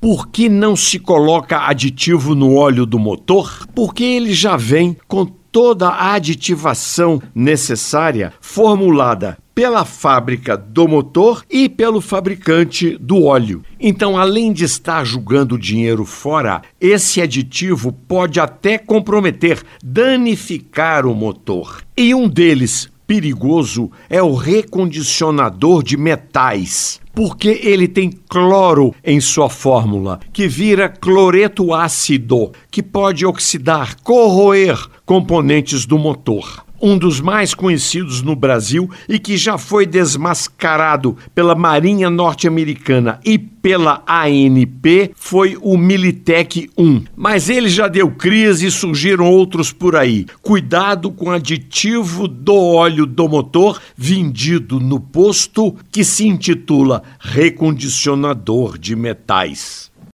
Por que não se coloca aditivo no óleo do motor? Porque ele já vem com toda a aditivação necessária formulada pela fábrica do motor e pelo fabricante do óleo. Então, além de estar jogando dinheiro fora, esse aditivo pode até comprometer, danificar o motor. E um deles, perigoso, é o recondicionador de metais porque ele tem cloro em sua fórmula, que vira cloreto ácido, que pode oxidar, corroer componentes do motor um dos mais conhecidos no Brasil e que já foi desmascarado pela Marinha Norte-Americana e pela ANP, foi o Militec 1. Mas ele já deu crise e surgiram outros por aí. Cuidado com o aditivo do óleo do motor vendido no posto que se intitula recondicionador de metais.